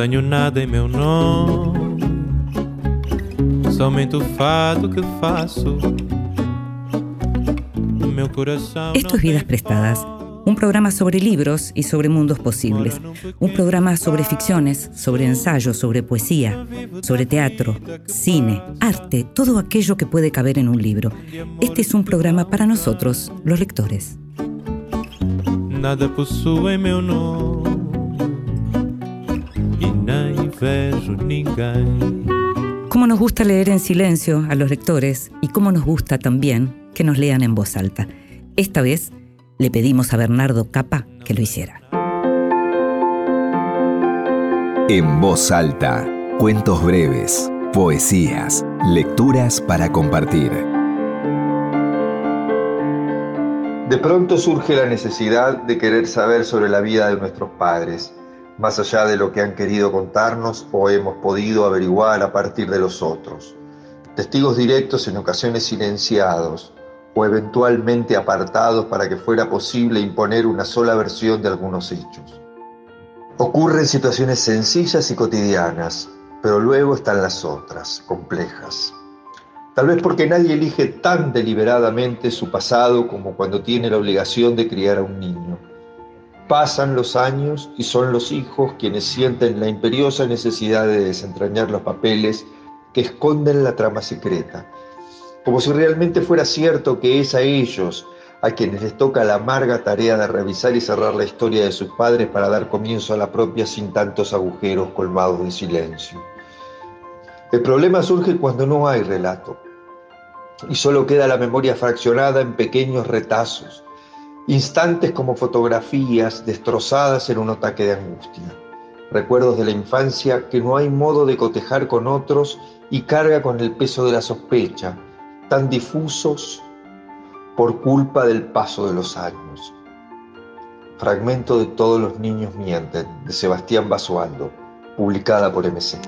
Tenho nada em meu nome, somente o fado que faço. Meu coração Esto es Vidas Prestadas, un programa sobre libros y sobre mundos posibles, un programa sobre ficciones, sobre ensayos, sobre poesía, sobre teatro, cine, arte, todo aquello que puede caber en un libro. Este es un programa para nosotros, los lectores. nada Cómo nos gusta leer en silencio a los lectores y cómo nos gusta también que nos lean en voz alta. Esta vez le pedimos a Bernardo Capa que lo hiciera. En voz alta, cuentos breves, poesías, lecturas para compartir. De pronto surge la necesidad de querer saber sobre la vida de nuestros padres, más allá de lo que han querido contarnos o hemos podido averiguar a partir de los otros. Testigos directos en ocasiones silenciados o eventualmente apartados para que fuera posible imponer una sola versión de algunos hechos. Ocurren situaciones sencillas y cotidianas, pero luego están las otras, complejas. Tal vez porque nadie elige tan deliberadamente su pasado como cuando tiene la obligación de criar a un niño. Pasan los años y son los hijos quienes sienten la imperiosa necesidad de desentrañar los papeles que esconden la trama secreta, como si realmente fuera cierto que es a ellos a quienes les toca la amarga tarea de revisar y cerrar la historia de sus padres para dar comienzo a la propia sin tantos agujeros colmados de silencio. El problema surge cuando no hay relato y solo queda la memoria fraccionada en pequeños retazos, instantes como fotografías destrozadas en un ataque de angustia, recuerdos de la infancia que no hay modo de cotejar con otros y carga con el peso de la sospecha, tan difusos por culpa del paso de los años. Fragmento de Todos los niños mienten, de Sebastián Basualdo, publicada por MC.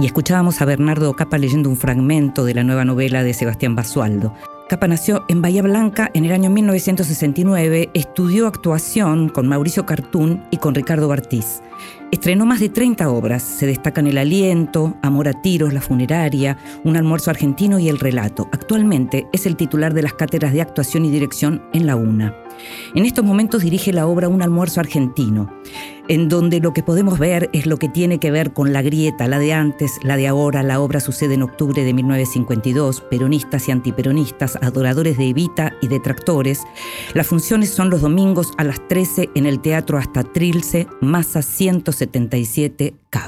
Y escuchábamos a Bernardo Capa leyendo un fragmento de la nueva novela de Sebastián Basualdo. Capa nació en Bahía Blanca en el año 1969, estudió actuación con Mauricio Cartún y con Ricardo Bartiz. Estrenó más de 30 obras, se destacan El aliento, Amor a tiros, La funeraria, Un almuerzo argentino y El relato. Actualmente es el titular de las cátedras de actuación y dirección en la UNA. En estos momentos dirige la obra Un almuerzo argentino, en donde lo que podemos ver es lo que tiene que ver con la grieta, la de antes, la de ahora. La obra sucede en octubre de 1952, peronistas y antiperonistas, adoradores de Evita y detractores. Las funciones son los domingos a las 13 en el Teatro Hasta Trilce, Masa 177, Cava.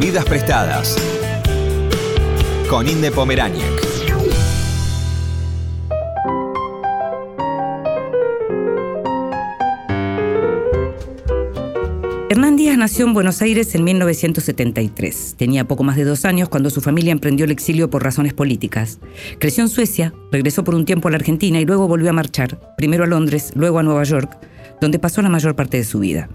Vidas prestadas. Con Inde Pomeráñez. Hernán Díaz nació en Buenos Aires en 1973. Tenía poco más de dos años cuando su familia emprendió el exilio por razones políticas. Creció en Suecia, regresó por un tiempo a la Argentina y luego volvió a marchar, primero a Londres, luego a Nueva York, donde pasó la mayor parte de su vida.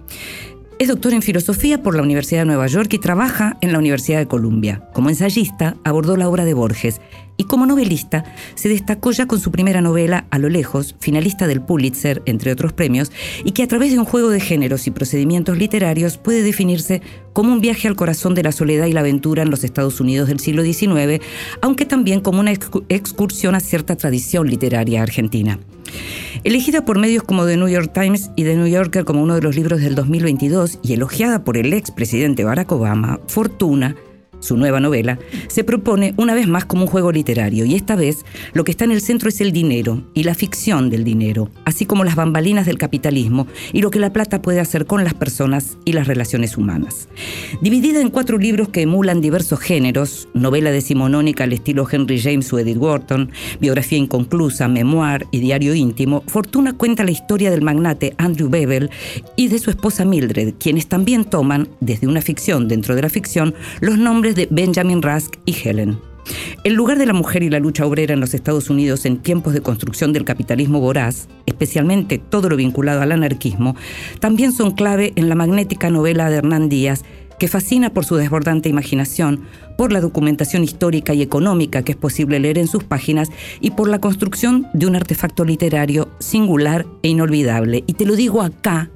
Es doctor en filosofía por la Universidad de Nueva York y trabaja en la Universidad de Columbia. Como ensayista, abordó la obra de Borges y como novelista se destacó ya con su primera novela A lo lejos, finalista del Pulitzer, entre otros premios, y que a través de un juego de géneros y procedimientos literarios puede definirse como un viaje al corazón de la soledad y la aventura en los Estados Unidos del siglo XIX, aunque también como una excursión a cierta tradición literaria argentina. Elegida por medios como The New York Times y The New Yorker como uno de los libros del 2022 y elogiada por el expresidente Barack Obama, Fortuna su nueva novela, se propone una vez más como un juego literario y esta vez lo que está en el centro es el dinero y la ficción del dinero, así como las bambalinas del capitalismo y lo que la plata puede hacer con las personas y las relaciones humanas. Dividida en cuatro libros que emulan diversos géneros, novela decimonónica al estilo Henry James o Edith Wharton, biografía inconclusa, memoir y diario íntimo, Fortuna cuenta la historia del magnate Andrew Bevel y de su esposa Mildred, quienes también toman, desde una ficción dentro de la ficción, los nombres de Benjamin Rusk y Helen. El lugar de la mujer y la lucha obrera en los Estados Unidos en tiempos de construcción del capitalismo voraz, especialmente todo lo vinculado al anarquismo, también son clave en la magnética novela de Hernán Díaz, que fascina por su desbordante imaginación, por la documentación histórica y económica que es posible leer en sus páginas y por la construcción de un artefacto literario singular e inolvidable. Y te lo digo acá,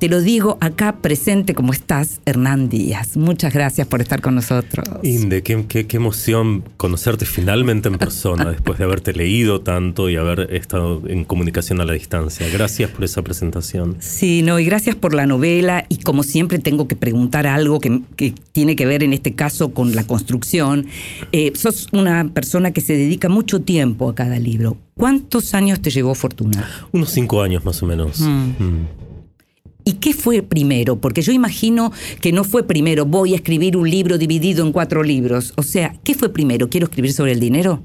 te lo digo acá presente como estás, Hernán Díaz. Muchas gracias por estar con nosotros. Inde, qué, qué, qué emoción conocerte finalmente en persona después de haberte leído tanto y haber estado en comunicación a la distancia. Gracias por esa presentación. Sí, no, y gracias por la novela. Y como siempre tengo que preguntar algo que, que tiene que ver en este caso con la construcción. Eh, sos una persona que se dedica mucho tiempo a cada libro. ¿Cuántos años te llevó Fortuna? Unos cinco años más o menos. Mm. Mm. ¿Y qué fue primero? Porque yo imagino que no fue primero, voy a escribir un libro dividido en cuatro libros. O sea, ¿qué fue primero? ¿Quiero escribir sobre el dinero?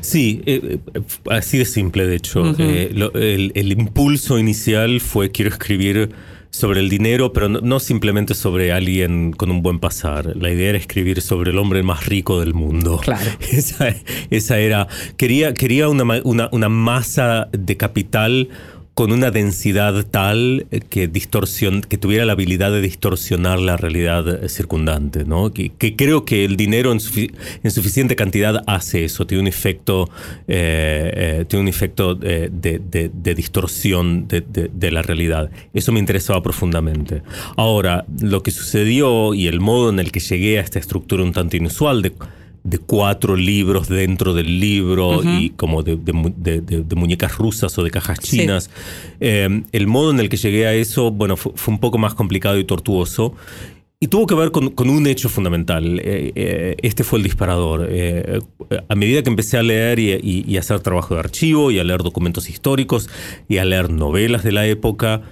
Sí, eh, eh, así de simple, de hecho. Eh, lo- el, el impulso inicial fue quiero escribir sobre el dinero, pero no, no simplemente sobre alguien con un buen pasar. La idea era escribir sobre el hombre más rico del mundo. Claro. Esa, esa era. Quería, quería una, una, una masa de capital con una densidad tal que, distorsión, que tuviera la habilidad de distorsionar la realidad eh, circundante, ¿no? Que, creo que el dinero en, en suficiente cantidad hace eso, tiene un efecto, eh, eh, tiene un efecto de, distorsión de la realidad. Eso me interesaba profundamente. Ahora, lo que sucedió y el modo en el que llegué a esta estructura un tanto inusual de de cuatro libros dentro del libro y como de, de mu- de- de- de muñecas rusas o de cajas Sí. chinas. Eh, el modo en el que llegué a eso, bueno, fu- fue, un poco más complicado y tortuoso. Y tuvo que ver con, con un hecho fundamental. Eh, eh, este fue el disparador. Eh, a medida que empecé a leer y, y- y a hacer trabajo de archivo y a leer documentos históricos y a leer novelas de la época,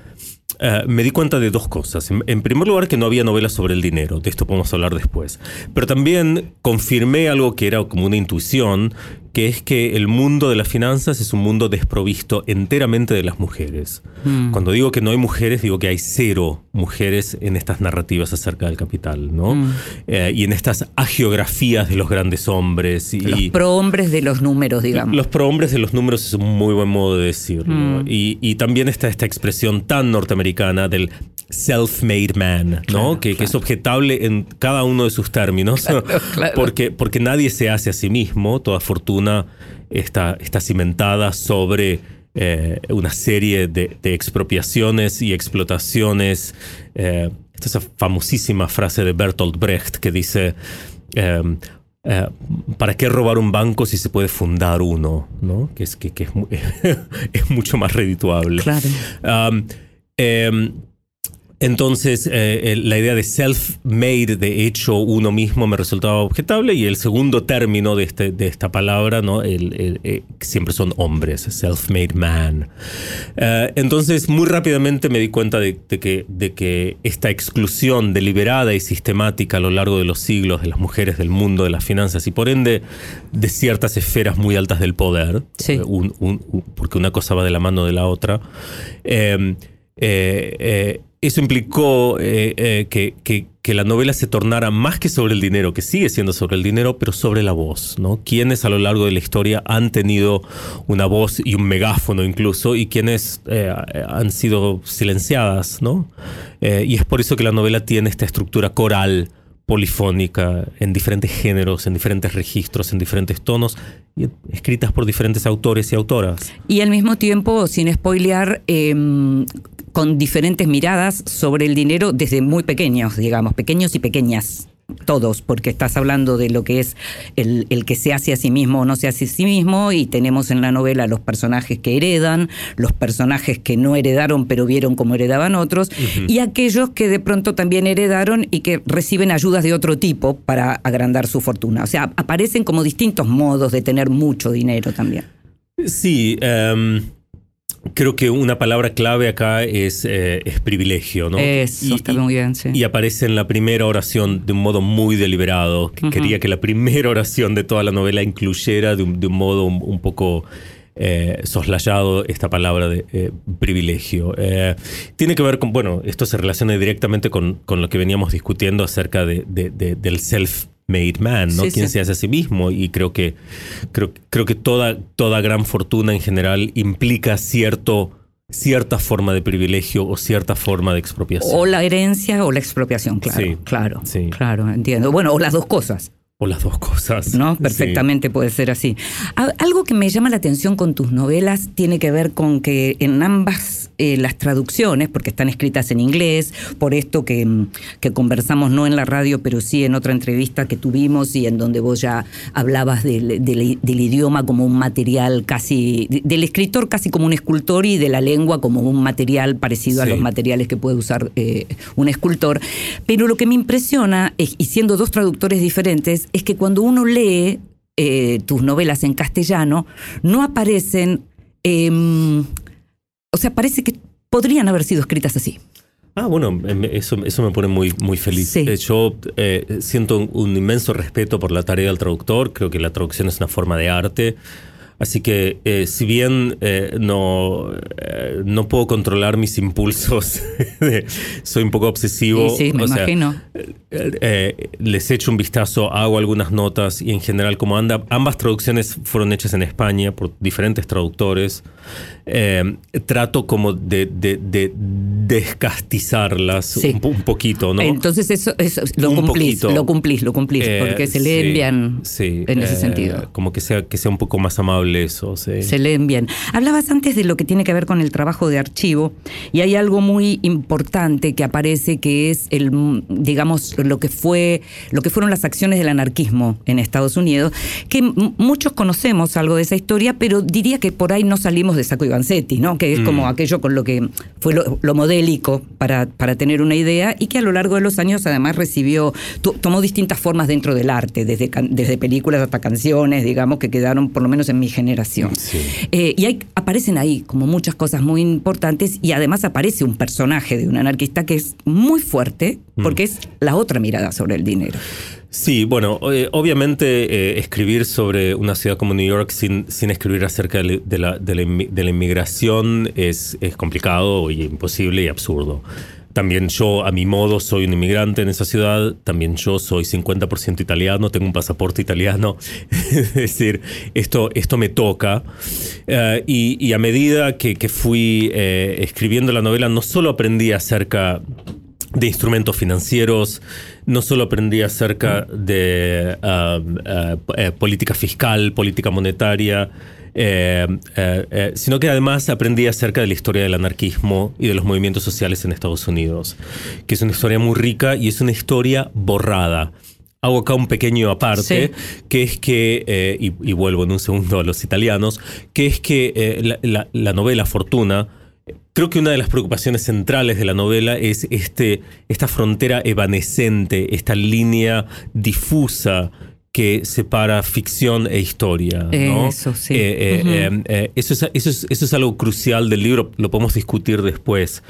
eh, me di cuenta de dos cosas. En, en primer lugar, que no había novelas sobre el dinero, de esto podemos hablar después. Pero también confirmé algo que era como una intuición, que es que el mundo de las finanzas es un mundo desprovisto enteramente de las mujeres. Mm. Cuando digo que no hay mujeres, digo que hay cero mujeres en estas narrativas acerca del capital, ¿no? Mm. Eh, y en estas agiografías de los grandes hombres. Y, Los prohombres de los números, digamos. los prohombres de los números es un muy buen modo de decirlo. Mm. Y, y también está esta expresión tan norteamericana del self-made man, ¿no? Claro, que, que es claro. objetable en cada uno de sus términos. claro. Porque, porque nadie se hace a sí mismo. Toda fortuna está, está cimentada sobre eh, una serie de, de expropiaciones y explotaciones. Eh, esta es esa famosísima frase de Bertolt Brecht que dice. eh, eh, ¿Para qué robar un banco si se puede fundar uno? ¿no? Que, es, que, que es, mu- es mucho más redituable. Claro. Um, em, entonces, eh, la idea de self-made, de hecho uno mismo, me resultaba objetable. Y el segundo término de, este, de esta palabra, ¿no? El- el- eh, siempre son hombres, self-made man. Eh, entonces, muy rápidamente me di cuenta de, de que, de que esta exclusión deliberada y sistemática a lo largo de los siglos de las mujeres del mundo de las finanzas y por ende de ciertas esferas muy altas del poder, Sí. un- un- un- porque una cosa va de la mano de la otra, eh, eh, eh, eso implicó eh, eh, que, que- la novela se tornara más que sobre el dinero, que sigue siendo sobre el dinero, pero sobre la voz, ¿no? Quienes a lo largo de la historia han tenido una voz y un megáfono incluso, y quienes eh, han sido silenciadas, ¿no? Y es por eso que la novela tiene esta estructura coral, polifónica, en diferentes géneros, en diferentes registros, en diferentes tonos, escritas por diferentes autores y autoras. Y al mismo tiempo, sin spoilear, eh, con diferentes miradas sobre el dinero desde muy pequeños, digamos, pequeños y pequeñas. Todos, porque estás hablando de lo que es el, el que se hace a sí mismo o no se hace a sí mismo, y tenemos en la novela los personajes que heredan, los personajes que no heredaron pero vieron cómo heredaban otros, y aquellos que de pronto también heredaron y que reciben ayudas de otro tipo para agrandar su fortuna. O sea, aparecen como distintos modos de tener mucho dinero también. Sí, em, creo que una palabra clave acá es, eh, es privilegio, ¿no? Eso Y- está muy bien, sí. Y aparece en la primera oración de un modo muy deliberado. que. Quería que la primera oración de toda la novela incluyera de un, de un modo un, un poco eh, soslayado esta palabra de eh, privilegio. Tiene que ver con, bueno, esto se relaciona directamente con, con lo que veníamos discutiendo acerca de- de- de- del self-made man, ¿no? Sí, Quien sí. se hace a sí mismo. Y creo que, creo, creo que toda, toda gran fortuna en general implica cierto cierta forma de privilegio o cierta forma de expropiación. O la herencia o la expropiación, claro. Sí, claro, sí. claro, entiendo. Bueno, o las dos cosas. O las dos cosas. ¿no? Sí. Perfectamente puede ser así. Algo que me llama la atención con tus novelas tiene que ver con que en ambas eh, las traducciones, porque están escritas en inglés, por esto que, mm, que conversamos no en la radio, pero sí en otra entrevista que tuvimos y en donde vos ya hablabas del, del- del idioma como un material casi, de- del escritor casi como un escultor y de la lengua como un material parecido a los materiales que puede usar eh, un escultor. Pero lo que me impresiona, es, y siendo dos traductores diferentes, es que cuando uno lee eh, tus novelas en castellano, no aparecen, em, o sea, parece que podrían haber sido escritas así. Ah, bueno, em, eso, eso me pone muy, muy feliz. Sí. Eh, Yo eh, siento un, un inmenso respeto por la tarea del traductor. Creo que la traducción es una forma de arte. Así que, eh, si bien eh, no, eh, no puedo controlar mis impulsos, soy un poco obsesivo. Sí, sí, me o imagino. les echo un vistazo, hago algunas notas y en general, como anda, ambas traducciones fueron hechas en España por diferentes traductores. trato como de, de- de descastizarlas Sí. un, po- un poquito, ¿no? Entonces eso, eso lo cumplís, lo cumplís, lo cumplís, porque se bien sí, en ese sentido. Como que sea, que sea un poco más amable Se leen bien. Hablabas antes de lo que tiene que ver con el trabajo de archivo y hay algo muy importante que aparece que es el, mm, digamos, lo que fue, lo que fueron las acciones del anarquismo en Estados Unidos, que muchos conocemos algo de esa historia, pero diría que por ahí no salimos de Sacco y Vanzetti, ¿no? Que es como aquello con lo que fue lo, lo modélico para, para tener una idea y que a lo largo de los años además recibió, tomó distintas formas dentro del arte, desde, desde películas hasta canciones, digamos, que quedaron por lo menos en mi generación. Sí. Eh, y hay, aparecen ahí como muchas cosas muy importantes y además aparece un personaje de un anarquista que es muy fuerte porque es la otra mirada sobre el dinero. Sí, bueno, eh, obviamente eh, escribir sobre una ciudad como New York sin, sin escribir acerca de, la- de la, de la inmigración es, es complicado y imposible y absurdo. También yo, a mi modo, soy un inmigrante en esa ciudad. También yo soy 50% italiano, tengo un pasaporte italiano. es decir, esto, esto me toca. Eh, y, a medida que, que fui eh, escribiendo la novela, no solo aprendí acerca de instrumentos financieros, no solo aprendí acerca de ah, ah, eh, política fiscal, política monetaria, eh, eh, eh, sino que además aprendí acerca de la historia del anarquismo y de los movimientos sociales en Estados Unidos, que es una historia muy rica y es una historia borrada. Hago acá un pequeño aparte, Sí. que es que, y, y vuelvo en un segundo a los italianos, que es que la, la- la novela Fortuna, creo que una de las preocupaciones centrales de la novela es este, esta frontera evanescente, esta línea difusa que separa ficción e historia. ¿no? Eso, sí. Eh, eh, eh, eh, eso, es, eso, es, eso es algo crucial del libro, lo podemos discutir después.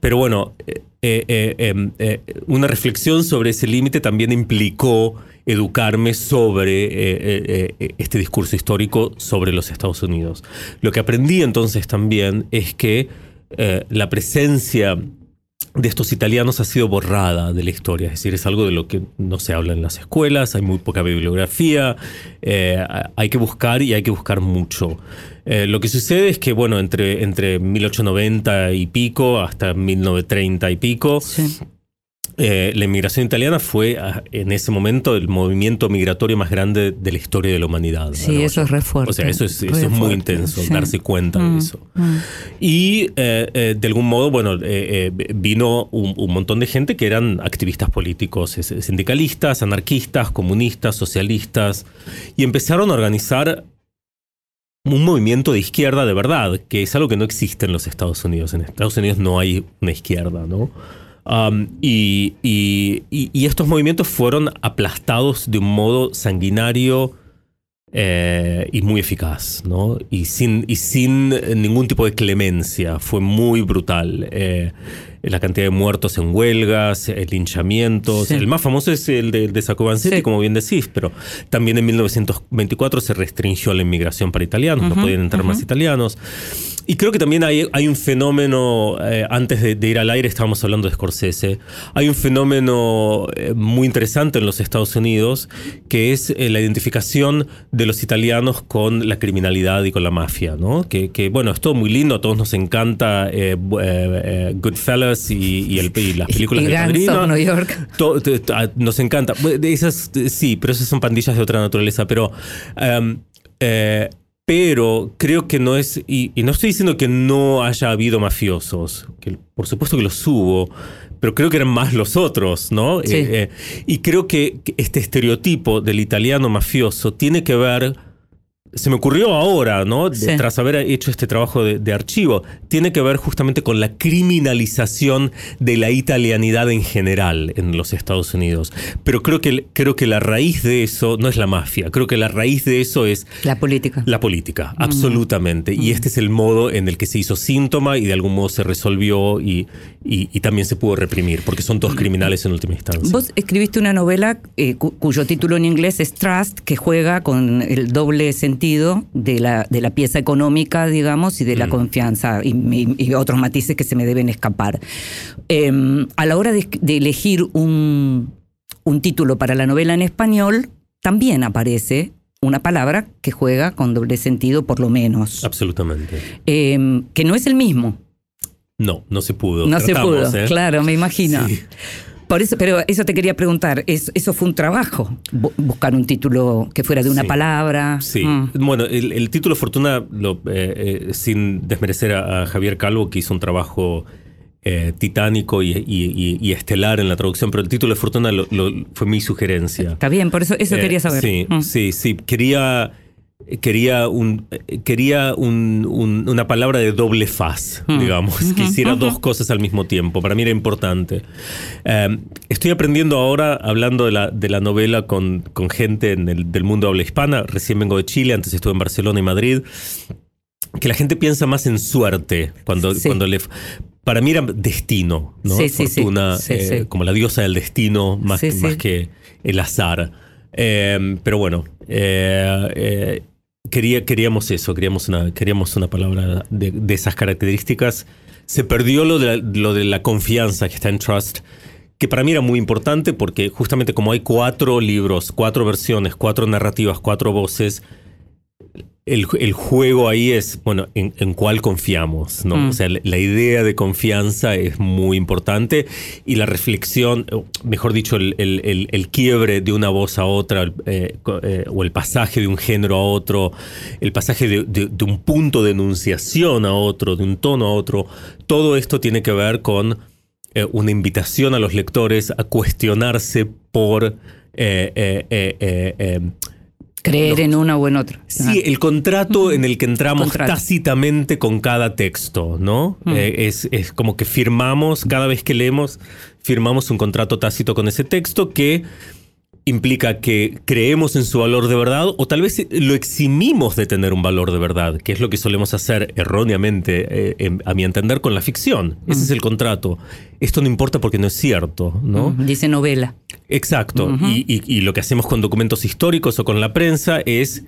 Pero bueno, eh, una reflexión sobre ese límite también implicó educarme sobre este discurso histórico sobre los Estados Unidos. Lo que aprendí entonces también es que eh, la presencia de estos italianos ha sido borrada de la historia, es decir, es algo de lo que no se habla en las escuelas, hay muy poca bibliografía, eh, hay que buscar y hay que buscar mucho. Eh, lo que sucede es que, bueno, entre, entre 1890 y pico hasta 1930 y pico. Eh, la inmigración italiana fue ah, en ese momento el movimiento migratorio más grande de la historia de la humanidad. Sí, ¿no? eso es re fuerte, O sea, eso es, eso re es muy fuerte, intenso, sí. darse cuenta Mm, de eso. mm. Y eh, eh, de algún modo, bueno, vino un, un montón de gente que eran activistas políticos, sindicalistas, anarquistas, comunistas, socialistas, y empezaron a organizar un movimiento de izquierda de verdad, que es algo que no existe en los Estados Unidos. En Estados Unidos no hay una izquierda, ¿no? Um, y, y- y- estos movimientos fueron aplastados de un modo sanguinario eh, y muy eficaz, ¿no? Y sin, y sin ningún tipo de clemencia. Fue muy brutal. Eh, la cantidad de muertos en huelgas, eh, linchamientos. Sí. El más famoso es el de, el de Sacovancetti, Sí. como bien decís, pero también en 1924 se restringió la inmigración para italianos, no Ujú, podían entrar más ujú. italianos. Y creo que también hay, hay un fenómeno, eh, antes de, de ir al aire estábamos hablando de Scorsese, hay un fenómeno eh, muy interesante en los Estados Unidos, que es eh, la identificación de los italianos con la criminalidad y con la mafia, ¿no? Que, que, bueno, es todo muy lindo, a todos nos encanta Goodfellas y, y el- y las películas Y de Padrino. New York. To- to- to- nos encanta. Esas, sí, pero esas son pandillas de otra naturaleza. Pero, em, eh, pero creo que no es. Y, y no estoy diciendo que no haya habido mafiosos. Que por supuesto que los hubo. Pero creo que eran más los otros, ¿no? Sí. Eh, eh, y creo que que este estereotipo del italiano mafioso tiene que ver. Se me ocurrió ahora, ¿no? Sí. Tras haber hecho este trabajo de, de archivo, tiene que ver justamente con la criminalización de la italianidad en general en los Estados Unidos. Pero creo que, creo que la raíz de eso no es la mafia, creo que la raíz de eso es La política. la política, absolutamente. Y este es el modo en el que se hizo síntoma y de algún modo se resolvió y, y- y también se pudo reprimir, porque son todos criminales en última instancia. Vos escribiste una novela eh, cu- cuyo título en inglés es Trust, que juega con el doble sentido de la, de la pieza económica, digamos, y de la Mm. confianza y, y- y otros matices que se me deben escapar. Eh, a la hora de, de elegir un, un título para la novela en español, también aparece una palabra que juega con doble sentido, por lo menos, Absolutamente. Eh, que no es el mismo. No, no se pudo. No se Tratamos, pudo, ¿eh? claro, me imagino. Sí. Por eso, pero eso te quería preguntar, ¿es- ¿eso fue un trabajo? Bu- buscar un título que fuera de una Sí. palabra. Sí, Mm. bueno, el, el título Fortuna, lo, eh, eh, sin desmerecer a, a Javier Calvo, que hizo un trabajo eh, titánico y, y- y- y estelar en la traducción, pero el título de Fortuna lo- lo- fue mi sugerencia. Está bien, por eso eso quería saber. Sí, Mm. sí, sí. Quería, quería, un, eh, quería un- un- una palabra de doble faz, Mm. digamos, que hiciera dos cosas al mismo tiempo. Para mí era importante. Eh, estoy aprendiendo ahora, hablando de la, de la novela con, con gente en el- del mundo habla hispana. Recién vengo de Chile, antes estuve en Barcelona y Madrid. Que la gente piensa más en suerte cuando, Sí. cuando le. Para mí era destino, ¿no? Sí. Fortuna, Sí, eh, sí. como la diosa del destino, más, más que el azar. Eh, pero bueno, eh, eh, quería, queríamos eso, queríamos una, queríamos una palabra de, esas características. Se perdió lo de, lo de la confianza que está en Trust, que para mí era muy importante porque justamente como hay cuatro libros, cuatro versiones, cuatro narrativas, cuatro voces, el, el juego ahí es, bueno, en, en cuál confiamos, ¿no? Mm. O sea, la, la idea de confianza es muy importante y la reflexión, mejor dicho, el, el- el- el quiebre de una voz a otra, eh, eh, o el pasaje de un género a otro, el pasaje de, de- de un punto de enunciación a otro, de un tono a otro, todo esto tiene que ver con eh, una invitación a los lectores a cuestionarse por... Creer en una o en otra. Sí, el contrato en el que entramos Contrato. tácitamente con cada texto, ¿no? Mm. Eh, es, es como que firmamos, cada vez que leemos, firmamos un contrato tácito con ese texto que implica que creemos en su valor de verdad o tal vez lo eximimos de tener un valor de verdad, que es lo que solemos hacer erróneamente, eh, en- a mi entender, con la ficción. Ese es el contrato. Esto no importa porque no es cierto, ¿no? Dice novela. Exacto. y, y- y lo que hacemos con documentos históricos o con la prensa es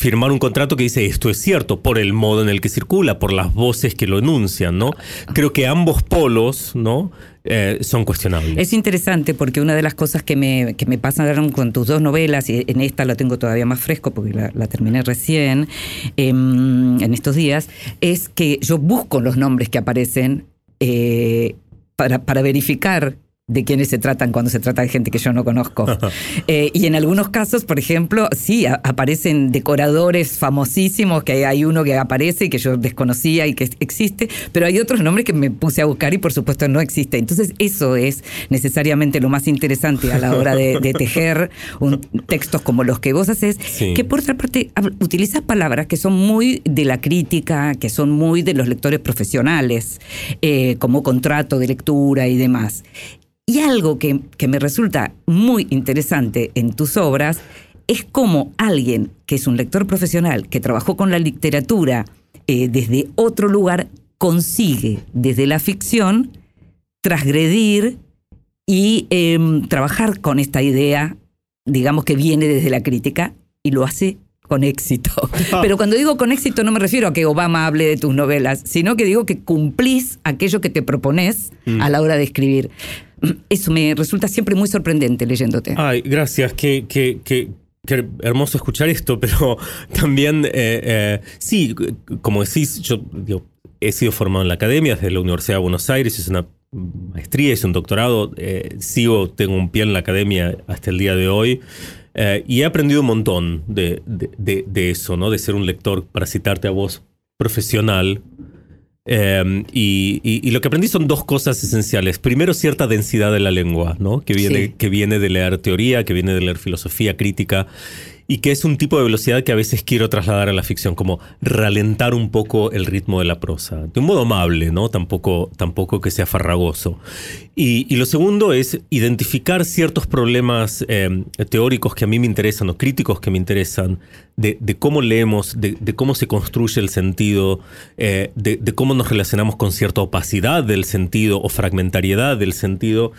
firmar un contrato que dice esto es cierto por el modo en el que circula, por las voces que lo enuncian, ¿no? Creo que ambos polos, ¿no? Eh, son cuestionables. Es interesante porque una de las cosas que me, que me pasaron con tus dos novelas, y en esta lo tengo todavía más fresco porque la, la terminé recién, em, en estos días, es que yo busco los nombres que aparecen eh, para, para verificar de quiénes se tratan cuando se trata de gente que yo no conozco. Eh, y en algunos casos, por ejemplo, sí, a- aparecen decoradores famosísimos, que hay uno que aparece y que yo desconocía y que existe, pero hay otros nombres que me puse a buscar y por supuesto no existe. Entonces eso es necesariamente lo más interesante a la hora de, de tejer un- textos como los que vos haces, Sí. que por otra parte utilizas palabras que son muy de la crítica, que son muy de los lectores profesionales, eh, como contrato de lectura y demás. Y algo que, que me resulta muy interesante en tus obras es cómo alguien que es un lector profesional, que trabajó con la literatura eh, desde otro lugar, consigue desde la ficción transgredir y em, trabajar con esta idea, digamos que viene desde la crítica y lo hace con éxito. Pero cuando digo con éxito no me refiero a que Obama hable de tus novelas, sino que digo que cumplís aquello que te propones a la hora de escribir. Eso me resulta siempre muy sorprendente leyéndote. Ay, gracias. Qué, qué, qué, qué hermoso escuchar esto, pero también, eh, eh, sí, como decís, yo digo, he sido formado en la academia desde la Universidad de Buenos Aires, es una maestría, es un doctorado, eh, sigo, tengo un pie en la academia hasta el día de hoy. Eh, y he aprendido un montón de, de- de- de eso, ¿no? De ser un lector, para citarte a vos, profesional. Eh, y, y- y lo que aprendí son dos cosas esenciales. Primero, cierta densidad de la lengua, ¿no? Que viene, Sí. que viene de leer teoría, que viene de leer filosofía crítica. Y que es un tipo de velocidad que a veces quiero trasladar a la ficción, como ralentar un poco el ritmo de la prosa. De un modo amable, ¿no? Tampoco, tampoco que sea farragoso. Y, lo segundo es identificar ciertos problemas eh, teóricos que a mí me interesan o críticos que me interesan, de, cómo leemos, de, de cómo se construye el sentido, eh, de, de cómo nos relacionamos con cierta opacidad del sentido o fragmentariedad del sentido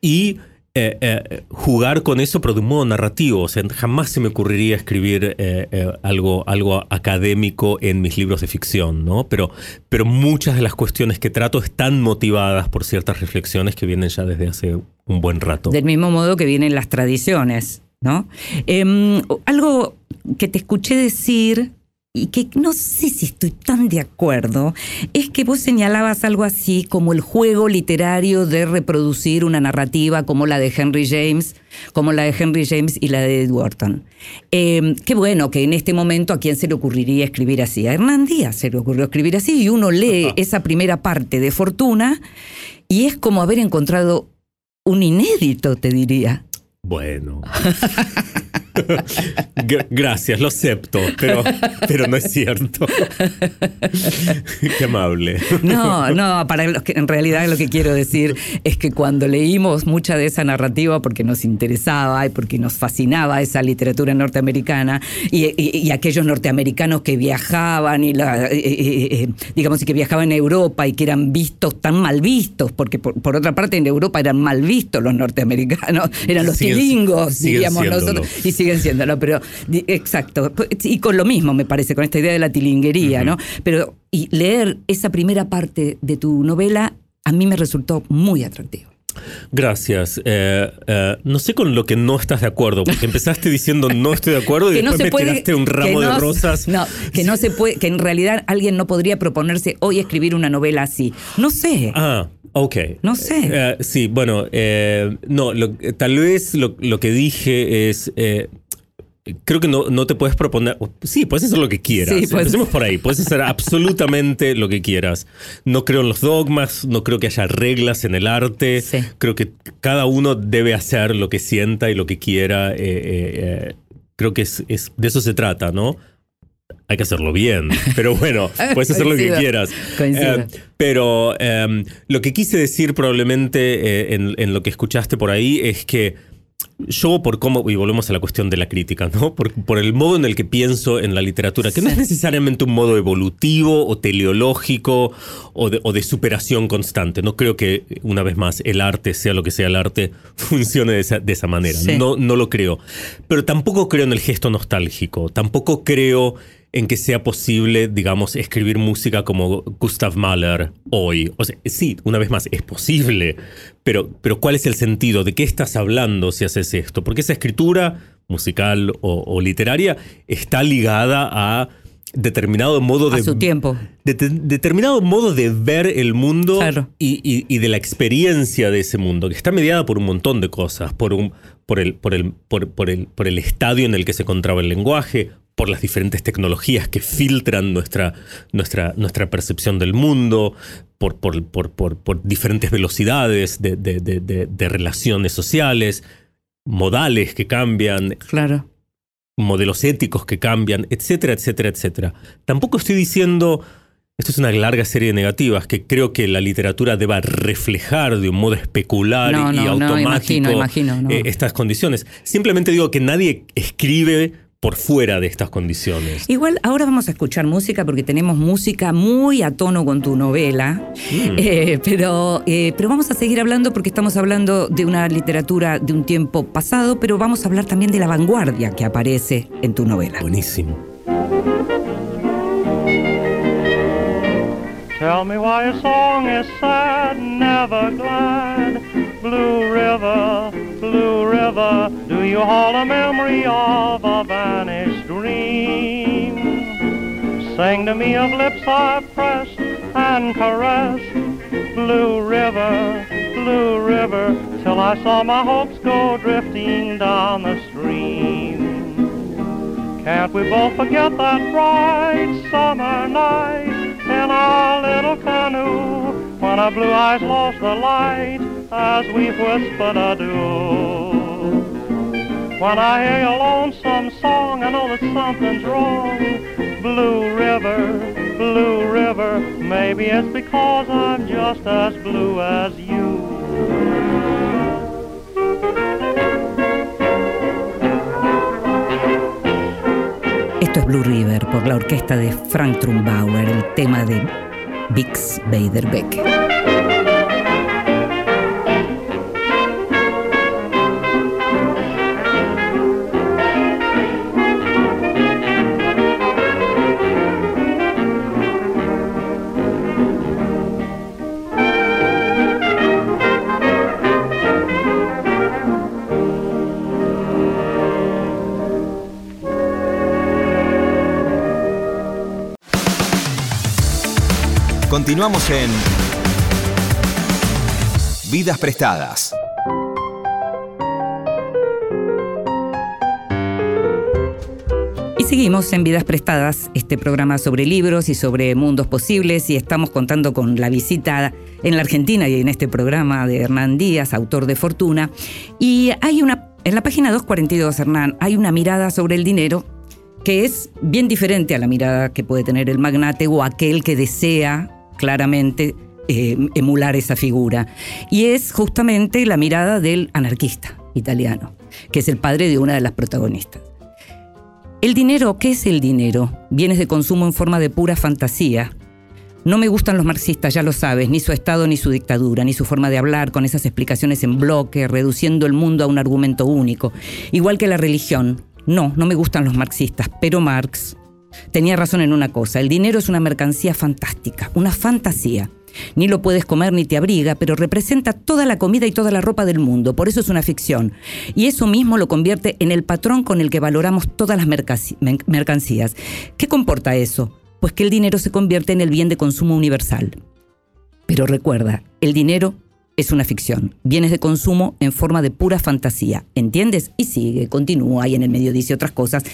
y eh, eh, jugar con eso, pero de un modo narrativo. O sea, jamás se me ocurriría escribir eh, algo, algo académico en mis libros de ficción, ¿no? Pero, pero muchas de las cuestiones que trato están motivadas por ciertas reflexiones que vienen ya desde hace un buen rato. Del mismo modo que vienen las tradiciones, ¿no? Em, algo que te escuché decir y que no sé si estoy tan de acuerdo, es que vos señalabas algo así como el juego literario de reproducir una narrativa como la de Henry James, como la de Henry James y la de Ed Wharton. Em, qué bueno que en este momento a quién se le ocurriría escribir así. A Hernán Díaz se le ocurrió escribir así y uno lee esa primera parte de Fortuna y es como haber encontrado un inédito, te diría. Bueno. Gra- Gracias, lo acepto, pero, pero no es cierto. Qué amable. No, no, para los que en realidad lo que quiero decir es que cuando leímos mucha de esa narrativa porque nos interesaba y porque nos fascinaba esa literatura norteamericana y, y- y aquellos norteamericanos que viajaban y la, eh, eh, eh, digamos y que viajaban a Europa y que eran vistos tan mal vistos porque por, por otra parte en Europa eran mal vistos los norteamericanos, eran los Siguen- tilingos, diríamos nosotros y siguen siéndolo, pero exacto. Y con lo mismo me parece, con esta idea de la tilinguería, ¿no? Pero y leer esa primera parte de tu novela a mí me resultó muy atractivo. Gracias. Eh, eh, no sé con lo que no estás de acuerdo, porque empezaste diciendo no estoy de acuerdo y después me tiraste un ramo de no- rosas. No, que no se puede, que en realidad alguien no podría proponerse hoy escribir una novela así. No sé. Ah, ok. No sé. Eh, sí, bueno, no, lo- tal vez lo, lo que dije es... Creo que no, no te puedes proponer. Sí, puedes hacer lo que quieras. Sí, Empecemos por ahí. Puedes hacer absolutamente lo que quieras. No creo en los dogmas, no creo que haya reglas en el arte. Sí. Creo que cada uno debe hacer lo que sienta y lo que quiera. eh, eh, eh, creo que es, es- de eso se trata, ¿no? Hay que hacerlo bien. Pero bueno, puedes hacer lo que quieras. pero em, lo que quise decir probablemente en, en lo que escuchaste por ahí es que yo por cómo, y volvemos a la cuestión de la crítica, ¿no? Por, por el modo en el que pienso en la literatura, que no es necesariamente un modo evolutivo o teleológico o de, o de superación constante. No creo que, una vez más, el arte, sea lo que sea el arte, funcione de esa, de esa manera. Sí. No, no lo creo. Pero tampoco creo en el gesto nostálgico. Tampoco creo en que sea posible, digamos, escribir música como Gustav Mahler hoy. O sea, sí, una vez más, es posible, pero, pero ¿cuál es el sentido? ¿De qué estás hablando si haces esto? Porque esa escritura musical o, o literaria está ligada a determinado modo A de su tiempo. de- de- determinado modo de ver el mundo Claro. y, y- y de la experiencia de ese mundo, que está mediada por un montón de cosas, por, un, por, el, por, el, por, por el, por el estadio en el que se encontraba el lenguaje, por las diferentes tecnologías que filtran nuestra, nuestra, nuestra percepción del mundo, por, por, por, por, diferentes velocidades de, de- de- de- de relaciones sociales, modales que cambian, Claro. modelos éticos que cambian, etcétera, etcétera, etcétera. Tampoco estoy diciendo, esto es una larga serie de negativas, que creo que la literatura deba reflejar de un modo especular No, y no, no, automático imagino, imagino, no. eh, estas condiciones. Simplemente digo que nadie escribe por fuera de estas condiciones. Igual ahora vamos a escuchar música porque tenemos música muy a tono con tu novela, Eh, pero, eh, pero vamos a seguir hablando porque estamos hablando de una literatura de un tiempo pasado, pero vamos a hablar también de la vanguardia que aparece en tu novela. Buenísimo. Tell me why a song is sad, never glad. Blue River, Blue River, do you hold a memory of a vanished dream? Sing to me of lips I've pressed and caressed. Blue River, Blue River, till I saw my hopes go drifting down the stream. Can't we both forget that bright summer night in our little canoe when our blue eyes lost the light as we whispered adieu? When I hear your lonesome song, I know that something's wrong. Blue River, Blue River, maybe it's because I'm just as blue as you. Es Blue River por la orquesta de Frank Trumbauer, el tema de Bix Beiderbecke. Continuamos en Vidas Prestadas. Y seguimos en Vidas Prestadas, este programa sobre libros y sobre mundos posibles, y estamos contando con la visita en la Argentina y en este programa de Hernán Díaz, autor de Fortuna. Y hay una, en la página 242, Hernán, hay una mirada sobre el dinero que es bien diferente a la mirada que puede tener el magnate o aquel que desea claramente eh, emular esa figura. Y es justamente la mirada del anarquista italiano, que es el padre de una de las protagonistas. El dinero, ¿qué es el dinero? Bienes de consumo en forma de pura fantasía. No me gustan los marxistas, ya lo sabes, ni su Estado ni su dictadura, ni su forma de hablar con esas explicaciones en bloque, reduciendo el mundo a un argumento único. Igual que la religión. No, no me gustan los marxistas, pero Marx tenía razón en una cosa, el dinero es una mercancía fantástica, una fantasía. Ni lo puedes comer ni te abriga, pero representa toda la comida y toda la ropa del mundo, por eso es una ficción. Y eso mismo lo convierte en el patrón con el que valoramos todas las mercancías. ¿Qué comporta eso? Pues que el dinero se convierte en el bien de consumo universal. Pero recuerda, el dinero es una ficción, bienes de consumo en forma de pura fantasía, ¿entiendes? Y sigue, continúa y en el medio dice otras cosas.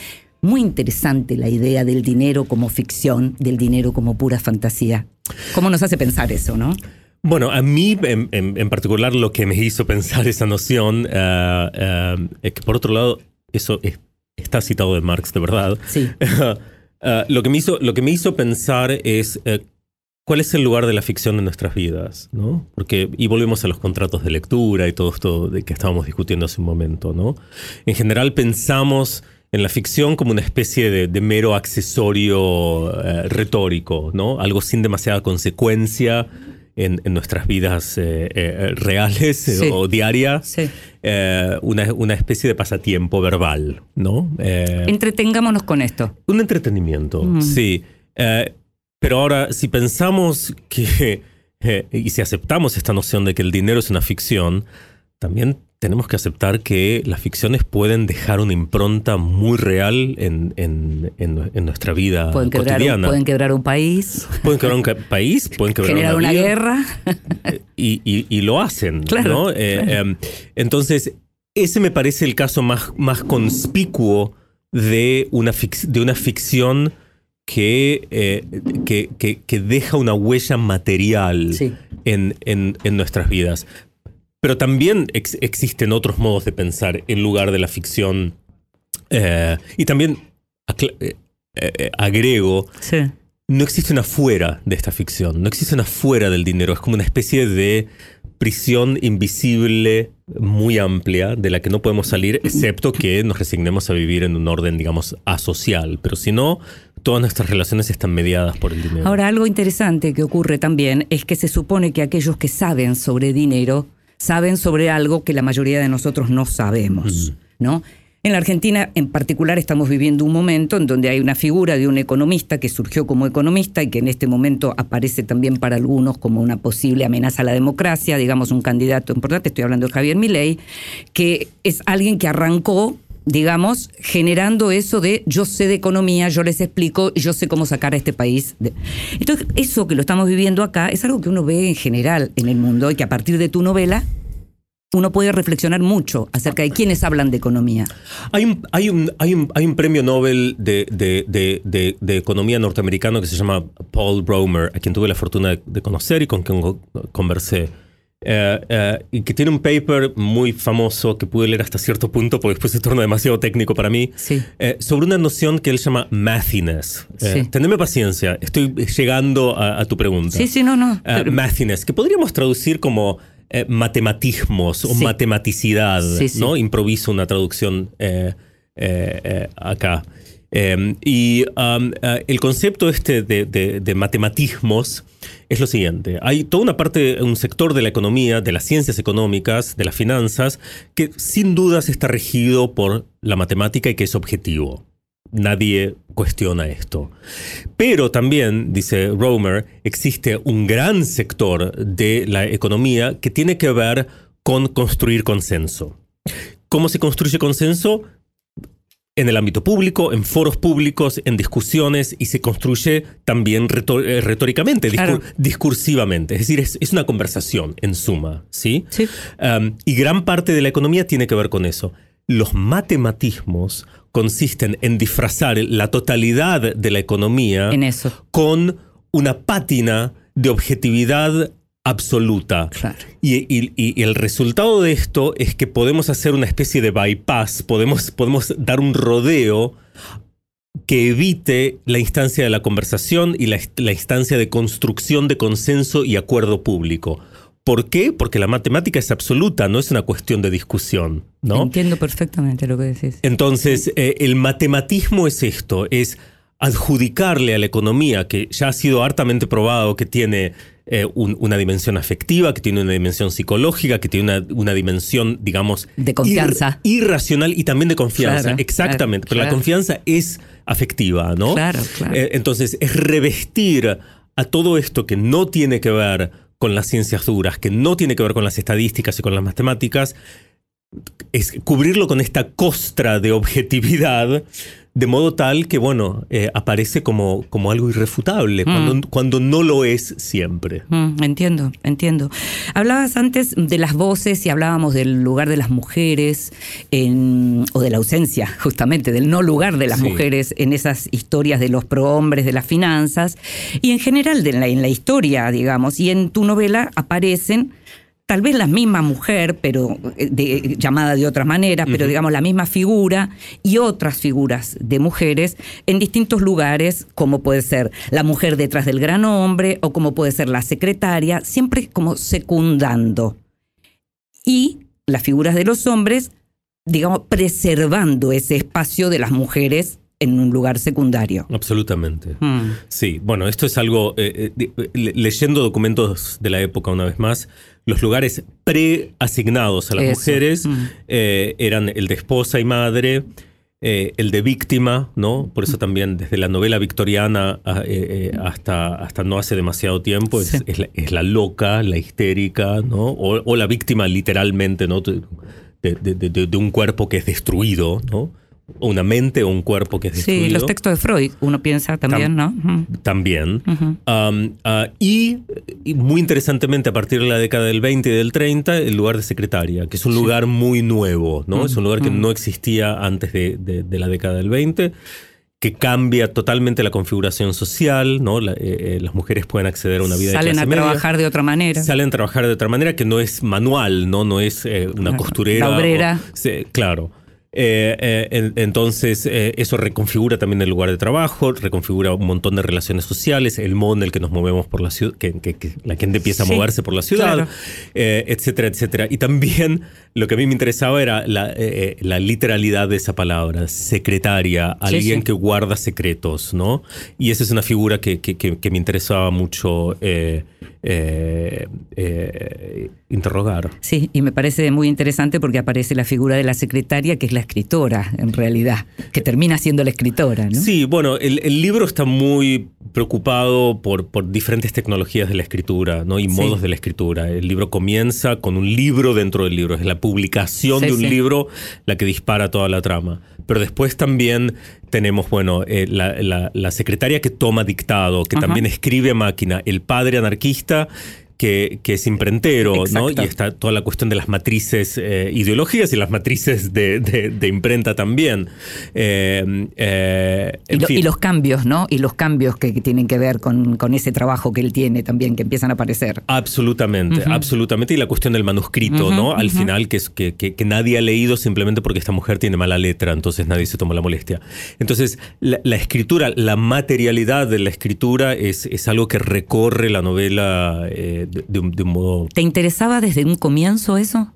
Muy interesante la idea del dinero como ficción, del dinero como pura fantasía. ¿Cómo nos hace pensar eso, no? Bueno, a mí en, en- en particular lo que me hizo pensar esa noción eh, eh, es que por otro lado, eso es- está citado de Marx de verdad. Sí. Eh, lo, que me hizo, lo que me hizo pensar es cuál es el lugar de la ficción en nuestras vidas, ¿no? Porque, y volvemos a los contratos de lectura y todo esto de que estábamos discutiendo hace un momento, ¿no? En general pensamos en la ficción como una especie de, de mero accesorio eh, retórico, ¿no? Algo sin demasiada consecuencia en, en nuestras vidas eh, eh, reales eh, Sí. o diarias. Sí. Una, una especie de pasatiempo verbal, ¿no? Entretengámonos con esto. un entretenimiento, sí. Eh, pero ahora, si pensamos que, y si aceptamos esta noción de que el dinero es una ficción, también tenemos que aceptar que las ficciones pueden dejar una impronta muy real en, en- en- en nuestra vida Pueden un, cotidiana. pueden quebrar un país, Pueden quebrar un país, pueden quebrar generar una guerra. y, y- y lo hacen. Claro, ¿no? Eh, eh, entonces, ese me parece el caso más, más conspicuo de una, fic- de una ficción que, eh, que, que- que deja una huella material Sí. en, en- en nuestras vidas. Pero también ex- existen otros modos de pensar en lugar de la ficción. Eh, y también eh, eh, agrego Sí. no existe una fuera de esta ficción, no existe una fuera del dinero, es como una especie de prisión invisible muy amplia de la que no podemos salir, excepto que nos resignemos a vivir en un orden, digamos, asocial. Pero si no, todas nuestras relaciones están mediadas por el dinero. Ahora, algo interesante que ocurre también es que se supone que aquellos que saben sobre dinero saben sobre algo que la mayoría de nosotros no sabemos, ¿no? En la Argentina, en particular, estamos viviendo un momento en donde hay una figura de un economista que surgió como economista y que en este momento aparece también para algunos como una posible amenaza a la democracia, digamos un candidato importante, estoy hablando de Javier Milei, que es alguien que arrancó digamos, generando eso de yo sé de economía, yo les explico, yo sé cómo sacar a este país. de-". Entonces, eso que lo estamos viviendo acá es algo que uno ve en general en el mundo y que a partir de tu novela uno puede reflexionar mucho acerca de quiénes hablan de economía. Hay un, hay un, hay un, hay un premio Nobel de, de- de- de- economía norteamericano que se llama Paul Romer, a quien tuve la fortuna de, conocer y con quien co- conversé. Eh, eh, y que tiene un paper muy famoso que pude leer hasta cierto punto, porque después se torna demasiado técnico para mí, Sí. eh, sobre una noción que él llama mathiness. Sí. Tenedme paciencia, estoy llegando a, a tu pregunta. Sí, sí, no, no. Pero- mathiness, que podríamos traducir como matematismos o Sí. matematicidad, Sí, sí. ¿no? Improviso una traducción acá. Eh, y um, eh, el concepto este de- de matematismos es lo siguiente. Hay toda una parte, un sector de la economía, de las ciencias económicas, de las finanzas, que sin dudas está regido por la matemática y que es objetivo. Nadie cuestiona esto. Pero también, dice Romer, existe un gran sector de la economía que tiene que ver con construir consenso. ¿Cómo se construye consenso? En el ámbito público, en foros públicos, en discusiones y se construye también eh, retóricamente, discur- Claro. discursivamente. Es decir, es, es una conversación en suma, ¿sí? Sí. Um, y gran parte de la economía tiene que ver con eso. Los matematismos consisten en disfrazar la totalidad de la economía En eso. con una pátina de objetividad absoluta. Claro. Y, y- y el resultado de esto es que podemos hacer una especie de bypass, podemos, podemos dar un rodeo que evite la instancia de la conversación y la, la instancia de construcción de consenso y acuerdo público. ¿Por qué? Porque la matemática es absoluta, no es una cuestión de discusión, ¿no? Entiendo perfectamente lo que decís. Entonces, eh, el matematismo es esto, es adjudicarle a la economía, que ya ha sido hartamente probado que tiene eh, un- una dimensión afectiva, que tiene una dimensión psicológica, que tiene una, una dimensión, digamos... De confianza. ir- irracional y también de confianza. Claro, Exactamente, claro, pero la confianza es afectiva, ¿no? Claro, claro. Eh, entonces, es revestir a todo esto que no tiene que ver con las ciencias duras, que no tiene que ver con las estadísticas y con las matemáticas, es cubrirlo con esta costra de objetividad, de modo tal que, bueno, eh, aparece como, como algo irrefutable, cuando, cuando no lo es siempre. Mm, entiendo, entiendo. Hablabas antes de las voces y hablábamos del lugar de las mujeres en- o de la ausencia, justamente, del no lugar de las Sí. mujeres en esas historias de los prohombres de las finanzas y en general de la- en la historia, digamos. Y en tu novela aparecen tal vez la misma mujer, pero eh, de- llamada de otra manera, pero digamos la misma figura y otras figuras de mujeres en distintos lugares, como puede ser la mujer detrás del gran hombre o como puede ser la secretaria, siempre como secundando. Y las figuras de los hombres, digamos, preservando ese espacio de las mujeres en un lugar secundario. Absolutamente. Mm. Sí, bueno, esto es algo, eh, eh, leyendo documentos de la época una vez más, los lugares preasignados a las Eso, mujeres mm. eh, eran el de esposa y madre, eh, el de víctima, ¿no? Por eso también desde la novela victoriana a- eh, eh, hasta, hasta no hace demasiado tiempo es, Sí. es la, es la loca, la histérica, ¿no? O, o la víctima literalmente, ¿no? De, de- de- de- de un cuerpo que es destruido, ¿no? Una mente o un cuerpo que es destruido. Sí, los textos de Freud, uno piensa también, ¿no? Mm. También. Um, ah, y, y muy interesantemente, a partir de la década del 20 y del 30, el lugar de secretaria, que es un lugar muy nuevo, ¿no? Es un lugar que no existía antes de, de- de la década del 20, que cambia totalmente la configuración social, ¿no? La- eh, eh, las mujeres pueden acceder a una vida Salen de a media. trabajar de otra manera. Salen a trabajar de otra manera que no es manual, no, no es eh, una La costurera. obrera. o- sí, claro. Eh, eh, en- entonces, eh, eso reconfigura también el lugar de trabajo, reconfigura un montón de relaciones sociales, el modo en el que nos movemos por la ciudad, que, que- que la gente empieza Sí, a moverse por la ciudad, claro. etcétera, etcétera. Y también lo que a mí me interesaba era la, la literalidad de esa palabra, secretaria, alguien sí. que guarda secretos, ¿no? Y esa es una figura que me interesaba mucho eh, eh, interrogar. Sí, y me parece muy interesante porque aparece la figura de la secretaria, que es la escritora, en realidad, que termina siendo la escritora, ¿no? Sí, bueno, el, el libro está muy preocupado por, por diferentes tecnologías de la escritura ¿no? y Sí. modos de la escritura. El libro comienza con un libro dentro del libro, es la publicación Sí, de un sí. libro la que dispara toda la trama. Pero después también tenemos, bueno, eh, la, la- la secretaria que toma dictado, que Ajá. también escribe a máquina, el padre anarquista artista que, que es imprentero, ¿no? Y está toda la cuestión de las matrices eh, ideológicas y las matrices de, de- de imprenta también. Eh, eh, Y, en lo- fin. y los cambios, ¿no? Y los cambios que, tienen que ver con, con ese trabajo que él tiene también, que empiezan a aparecer. Absolutamente, absolutamente. Y la cuestión del manuscrito, ¿no? Al final, que, es, que, que- que nadie ha leído simplemente porque esta mujer tiene mala letra, entonces nadie se toma la molestia. Entonces, la, la escritura, la materialidad de la escritura es, es algo que recorre la novela eh, de, de un, de un modo ¿Te interesaba desde un comienzo eso?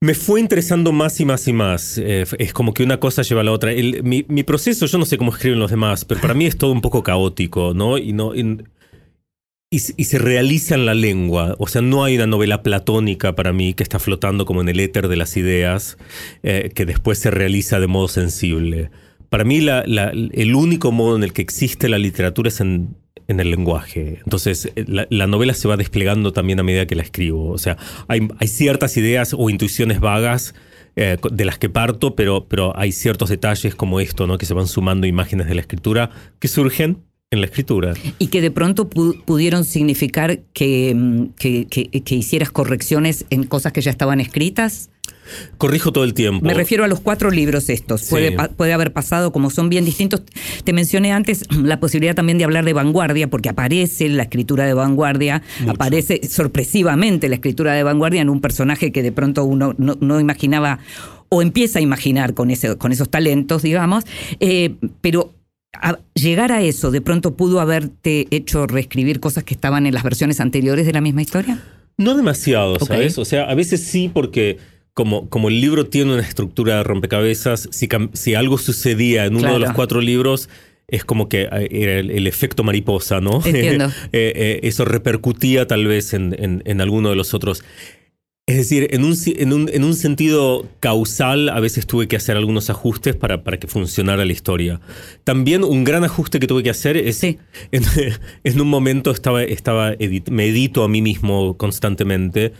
Me fue interesando más y más y más. Eh, es como que una cosa lleva a la otra. El- mi, mi proceso, yo no sé cómo escriben los demás, pero para mí es todo un poco caótico, ¿no? Y no. y- y, se- y se realiza en la lengua. O sea, no hay una novela platónica para mí que está flotando como en el éter de las ideas, eh, que después se realiza de modo sensible. Para mí, la- la- el único modo en el que existe la literatura es en, en el lenguaje. Entonces, eh, la, la novela se va desplegando también a medida que la escribo. O sea, hay, hay ciertas ideas o intuiciones vagas eh, de las que parto, pero, pero hay ciertos detalles como esto, ¿no? Que se van sumando imágenes de la escritura que surgen en la escritura. Y que de pronto pu- pudieron significar que, mm, que, que- que hicieras correcciones en cosas que ya estaban escritas. Corrijo todo el tiempo. Me refiero a los cuatro libros estos. Sí. Puede, haber pasado, como son bien distintos. Te mencioné antes la posibilidad también de hablar de vanguardia, porque aparece la escritura de vanguardia, Mucho. aparece sorpresivamente la escritura de vanguardia en un personaje que de pronto uno no, no imaginaba o empieza a imaginar con, ese, con esos talentos, digamos. Eh, pero a- llegar a eso, de pronto pudo haberte hecho reescribir cosas que estaban en las versiones anteriores de la misma historia. No demasiado. ¿sabes? O sea, a veces sí porque como, como el libro tiene una estructura de rompecabezas, si, si algo sucedía en uno de los cuatro libros, es como que eh, era el, el efecto mariposa, ¿no? Entiendo. Eh, eh, eso repercutía tal vez en, en- en alguno de los otros. Es decir, en un, en un, en un sentido causal, a veces tuve que hacer algunos ajustes para, para que funcionara la historia. También un gran ajuste que tuve que hacer es, Sí. en, en un momento estaba, estaba edit- me edito a mí mismo constantemente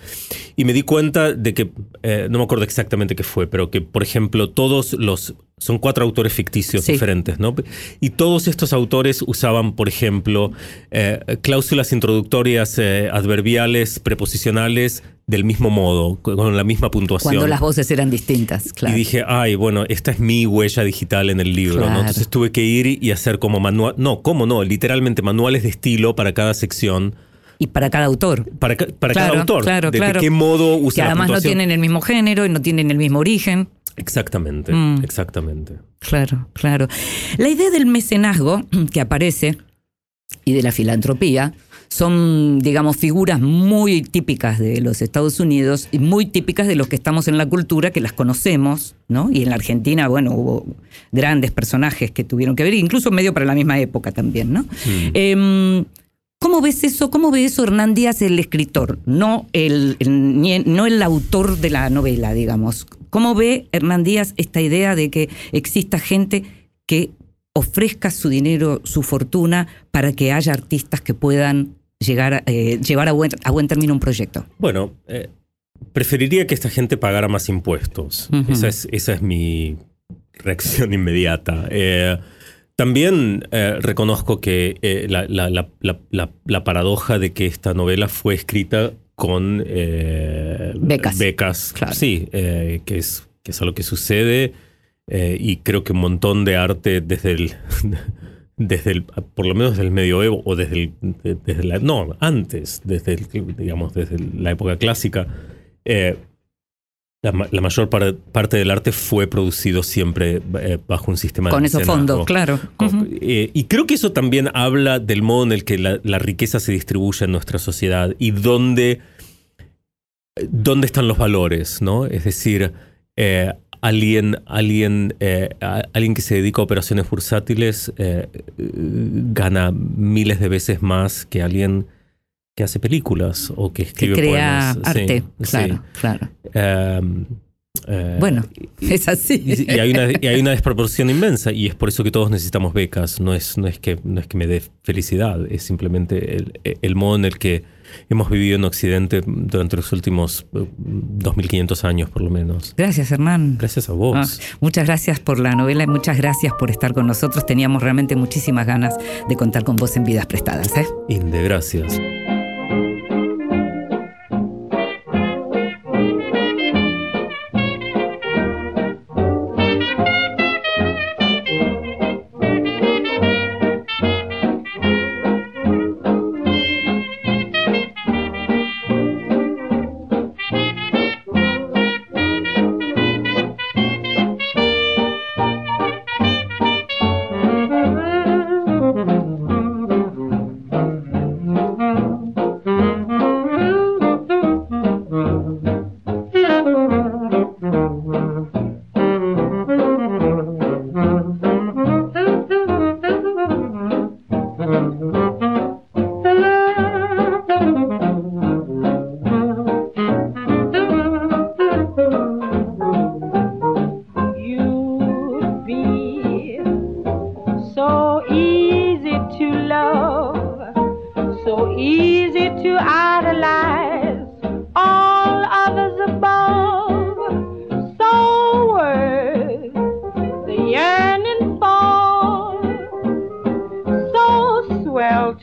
y me di cuenta de que, eh, no me acuerdo exactamente qué fue, pero que, por ejemplo, todos los, son cuatro autores ficticios Sí. diferentes, ¿no? Y todos estos autores usaban, por ejemplo, eh, cláusulas introductorias eh, adverbiales, preposicionales, del mismo modo, con la misma puntuación. Cuando las voces eran distintas, claro. Y dije, ay, bueno, esta es mi huella digital en el libro, Claro. ¿no? Entonces tuve que ir y hacer como manual, no, ¿cómo no? Literalmente manuales de estilo para cada sección, y para cada autor. para, ca- para Claro, cada autor. claro, de, de claro. qué modo usa que la además no tienen el mismo género y no tienen el mismo origen. Exactamente, Mm. exactamente. Claro, claro. La idea del mecenazgo que aparece y de la filantropía son, digamos, figuras muy típicas de los Estados Unidos y muy típicas de los que estamos en la cultura, que las conocemos, ¿no? Y en la Argentina, bueno, hubo grandes personajes que tuvieron que ver, incluso medio para la misma época también, ¿no? Em, ¿Cómo ves eso? ¿Cómo ve eso Hernán Díaz, el escritor? No el, el- ni el- no el autor de la novela, digamos. ¿Cómo ve Hernán Díaz esta idea de que exista gente que ofrezca su dinero, su fortuna, para que haya artistas que puedan llegar eh, llevar a buen, a buen término un proyecto? Bueno, eh, preferiría que esta gente pagara más impuestos. Esa, es, esa es mi reacción inmediata. Eh, también reconozco que la, la- paradoja de que esta novela fue escrita con Becas. becas, Claro. sí, que, es, que es algo que sucede eh, y creo que un montón de arte desde el... Desde el, por lo menos desde el medioevo o desde el, de- desde la, no, antes, desde el, digamos, desde la época clásica, eh, La, ma- la mayor par- parte del arte fue producido siempre eh, bajo un sistema Con de esos fondos, claro. Con- Ujú. eh, y creo que eso también habla del modo en el que la, la riqueza se distribuye en nuestra sociedad y dónde, dónde están los valores, ¿no? Es decir, alguien, alguien, eh, alguien que se dedica a operaciones bursátiles eh, gana miles de veces más que alguien que hace películas o que Que escribe crea poemas. Arte, sí. claro, claro. Eh, eh, Bueno, es así. y, y hay una, y hay una desproporción inmensa y es por eso que todos necesitamos becas. No es, no es, que, no es que me dé felicidad, es simplemente el, el modo en el que hemos vivido en Occidente durante los últimos eh, 2500 años por lo menos. Gracias, Hernán. Gracias a vos. Ah, muchas gracias por la novela y muchas gracias por estar con nosotros. Teníamos realmente muchísimas ganas de contar con vos en Vidas Prestadas. ¿eh? Inde, gracias.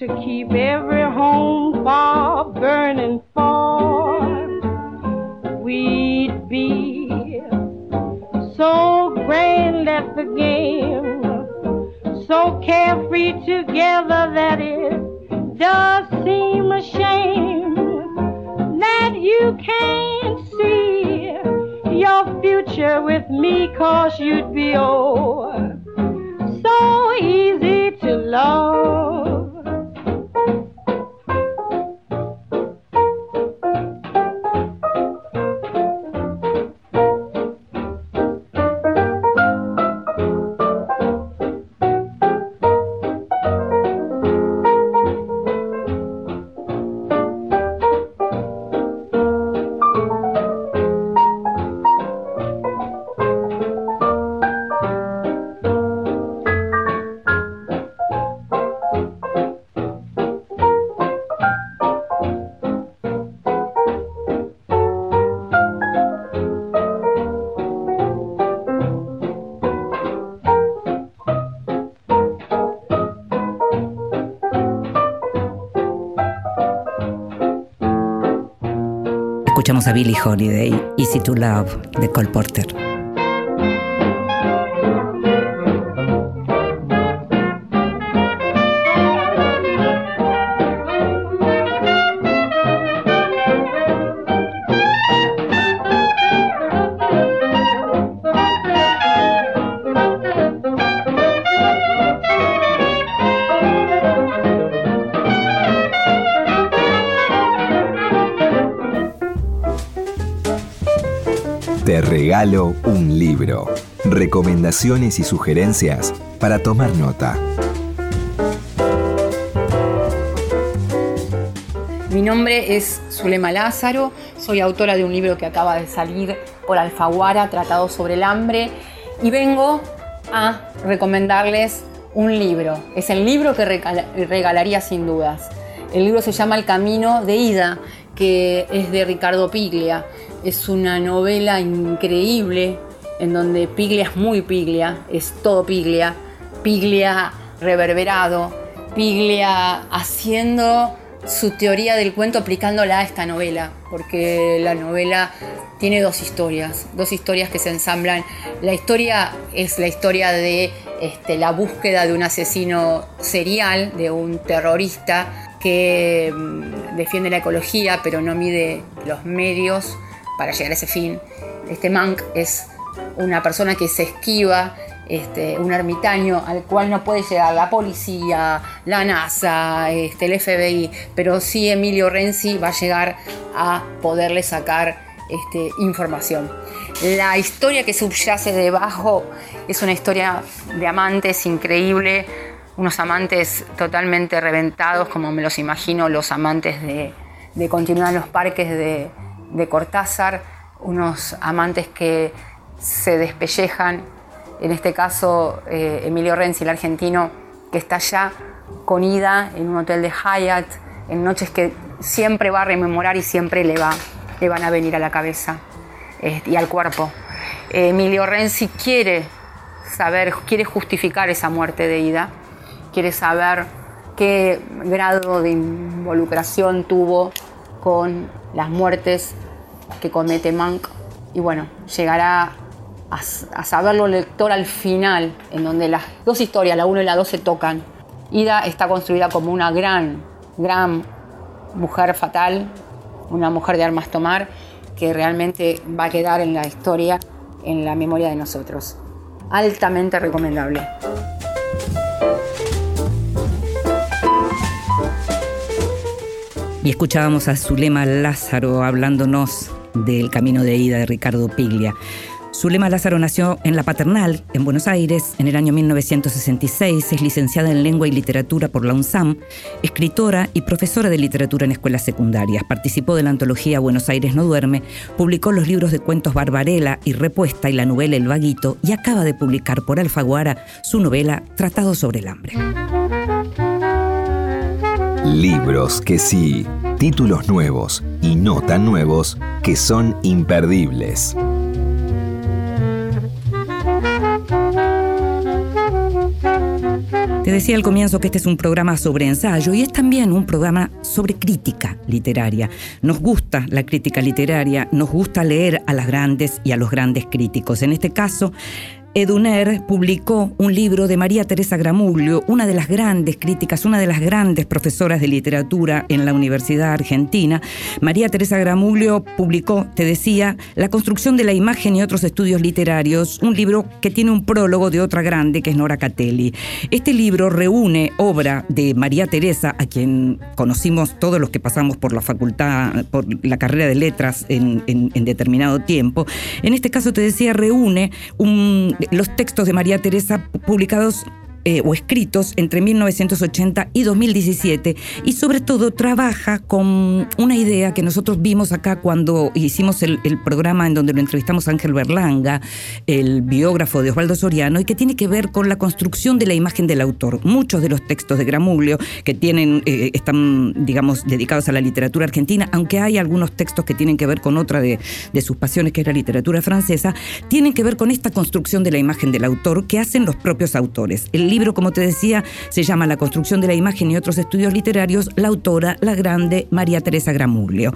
To keep every Holiday, Easy to Love, de Cole Porter. Un libro. Recomendaciones y sugerencias para tomar nota. Mi nombre es Zulema Lázaro, soy autora de un libro que acaba de salir por Alfaguara, Tratado sobre el hambre, y vengo a recomendarles un libro. Es el libro que regala- regalaría sin dudas. El libro se llama El Camino de Ida, que es de Ricardo Piglia. Es una novela increíble en donde Piglia es muy Piglia, es todo Piglia. Piglia reverberado, Piglia haciendo su teoría del cuento aplicándola a esta novela, porque la novela tiene dos historias, dos historias que se ensamblan. La historia es la historia de este, la búsqueda de un asesino serial, de un terrorista que mm, defiende la ecología pero no mide los medios para llegar a ese fin. Este monk es una persona que se esquiva, este, un ermitaño al cual no puede llegar la policía, la NASA, este, el FBI, pero sí Emilio Renzi va a llegar a poderle sacar este, información. La historia que subyace debajo es una historia de amantes increíble, unos amantes totalmente reventados, como me los imagino los amantes de, continuar en los parques de, Cortázar, unos amantes que se despellejan, en este caso eh, Emilio Renzi, el argentino, que está allá con ida en un hotel de Hyatt, en noches que siempre va a rememorar y siempre le, va, le van a venir a la cabeza eh, y al cuerpo. Emilio Renzi quiere saber, quiere justificar esa muerte de ida quiere saber qué grado de involucración tuvo con las muertes que comete Mank. Y bueno, llegará a, saberlo el lector al final, en donde las dos historias, la 1 y la 2, se tocan. Ida está construida como una gran, gran mujer fatal, una mujer de armas tomar, que realmente va a quedar en la historia, en la memoria de nosotros. Altamente recomendable. Y escuchábamos a Zulema Lázaro hablándonos del camino de ida de Ricardo Piglia. Zulema Lázaro nació en La Paternal, en Buenos Aires, en el año 1966. Es licenciada en Lengua y Literatura por la UNSAM, escritora y profesora de literatura en escuelas secundarias. Participó de la antología Buenos Aires no duerme, publicó los libros de cuentos Barbarella y Repuesta y la novela El Vaguito y acaba de publicar por Alfaguara su novela Tratado sobre el hambre. Libros que sí, títulos nuevos y no tan nuevos que son imperdibles. Te decía al comienzo que este es un programa sobre ensayo y es también un programa sobre crítica literaria. Nos gusta la crítica literaria, nos gusta leer a las grandes y a los grandes críticos. En este caso, Eduner publicó un libro de María Teresa Gramuglio, una de las grandes críticas, una de las grandes profesoras de literatura en la Universidad Argentina. María Teresa Gramuglio publicó, te decía, La construcción de la imagen y otros estudios literarios, un libro que tiene un prólogo de otra grande que es Nora Catelli. Este libro reúne obra de María Teresa, a quien conocimos todos los que pasamos por la facultad, por la carrera de letras en, en determinado tiempo. En este caso, te decía, reúne un los textos de María Teresa publicados eh, o escritos entre 1980 y 2017 y sobre todo trabaja con una idea que nosotros vimos acá cuando hicimos el, programa en donde lo entrevistamos a Ángel Berlanga, el biógrafo de Osvaldo Soriano, y que tiene que ver con la construcción de la imagen del autor. Muchos de los textos de Gramulio que tienen, eh, están, digamos, dedicados a la literatura argentina, aunque hay algunos textos que tienen que ver con otra de, sus pasiones, que es la literatura francesa, tienen que ver con esta construcción de la imagen del autor que hacen los propios autores. Libro, como te decía, se llama La construcción de la imagen y otros estudios literarios, la autora, la grande María Teresa Gramuglio,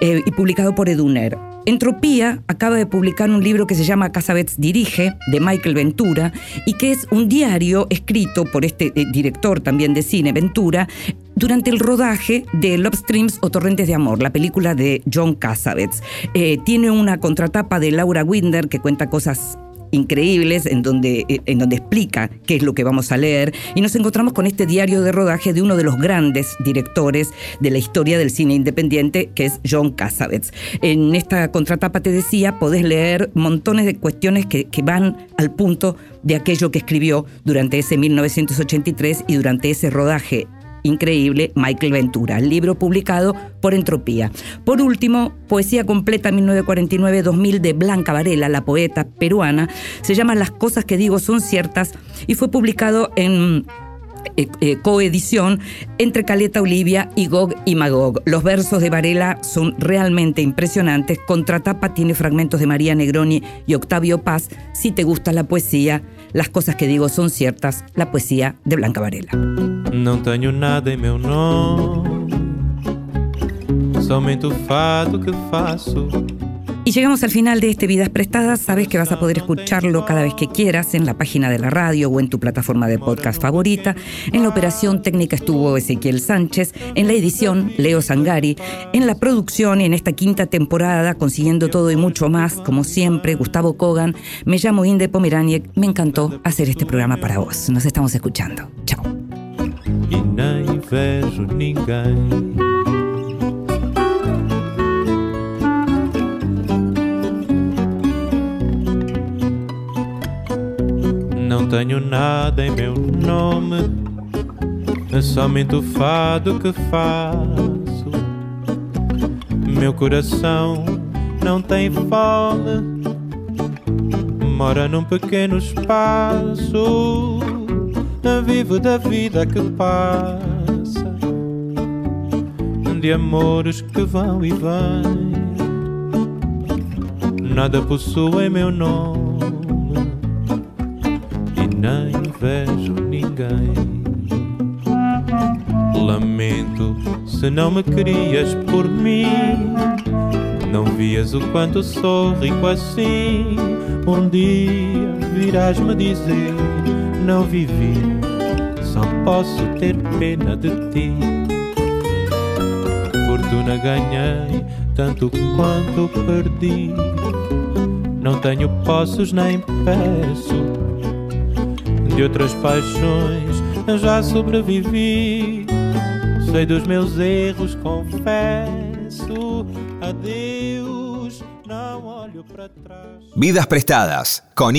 eh, y publicado por Eduner. Entropía acaba de publicar un libro que se llama Casabets Dirige, de Michael Ventura, y que es un diario escrito por este eh, director también de cine, Ventura, durante el rodaje de Love Streams o Torrentes de Amor, la película de John Cassavetes. Eh, tiene una contratapa de Laura Winder que cuenta cosas increíbles en donde, eh, en donde explica qué es lo que vamos a leer y nos encontramos con este diario de rodaje de uno de los grandes directores de la historia del cine independiente que es John Cassavetes. En esta contratapa te decía, podés leer montones de cuestiones que, que van al punto de aquello que escribió durante ese 1983 y durante ese rodaje increíble Michael Ventura, libro publicado por Entropía. Por último, Poesía completa 1949-2000 de Blanca Varela, la poeta peruana, se llama Las cosas que digo son ciertas y fue publicado en eh, eh, coedición entre Caleta Olivia y Gog y Magog. Los versos de Varela son realmente impresionantes. Contratapa tiene fragmentos de María Negroni y Octavio Paz. Si te gusta la poesía, las cosas que digo son ciertas. La poesía de Blanca Varela. Não tenho nada em meu nome, somente o fado que faço Y llegamos al final de este Vidas Prestadas. Sabes que vas a poder escucharlo cada vez que quieras en la página de la radio o en tu plataforma de podcast favorita. En la operación técnica estuvo Ezequiel Sánchez, en la edición Leo Sangari, en la producción en esta quinta temporada, consiguiendo todo y mucho más, como siempre, Gustavo Kogan. Me llamo Inde Pomeraniec. Me encantó hacer este programa para vos. Nos estamos escuchando. Chao. Nem vejo ninguém. Não tenho nada em meu nome, é somente o fado que faço. Meu coração não tem fome, mora num pequeno espaço vivo da vida que passa, de amores que vão e vêm. Nada possuem meu nome e nem vejo ninguém. Lamento se não me querias por mim. Não vias o quanto sou rico assim. Um dia virás me dizer: Não vivi só posso ter pena de ti. Fortuna ganhei tanto quanto perdi. Não tenho posses nem peço. De outras paixões já sobrevivi. Sei dos meus erros, confesso. Adeus, não olho para trás. Vidas prestadas con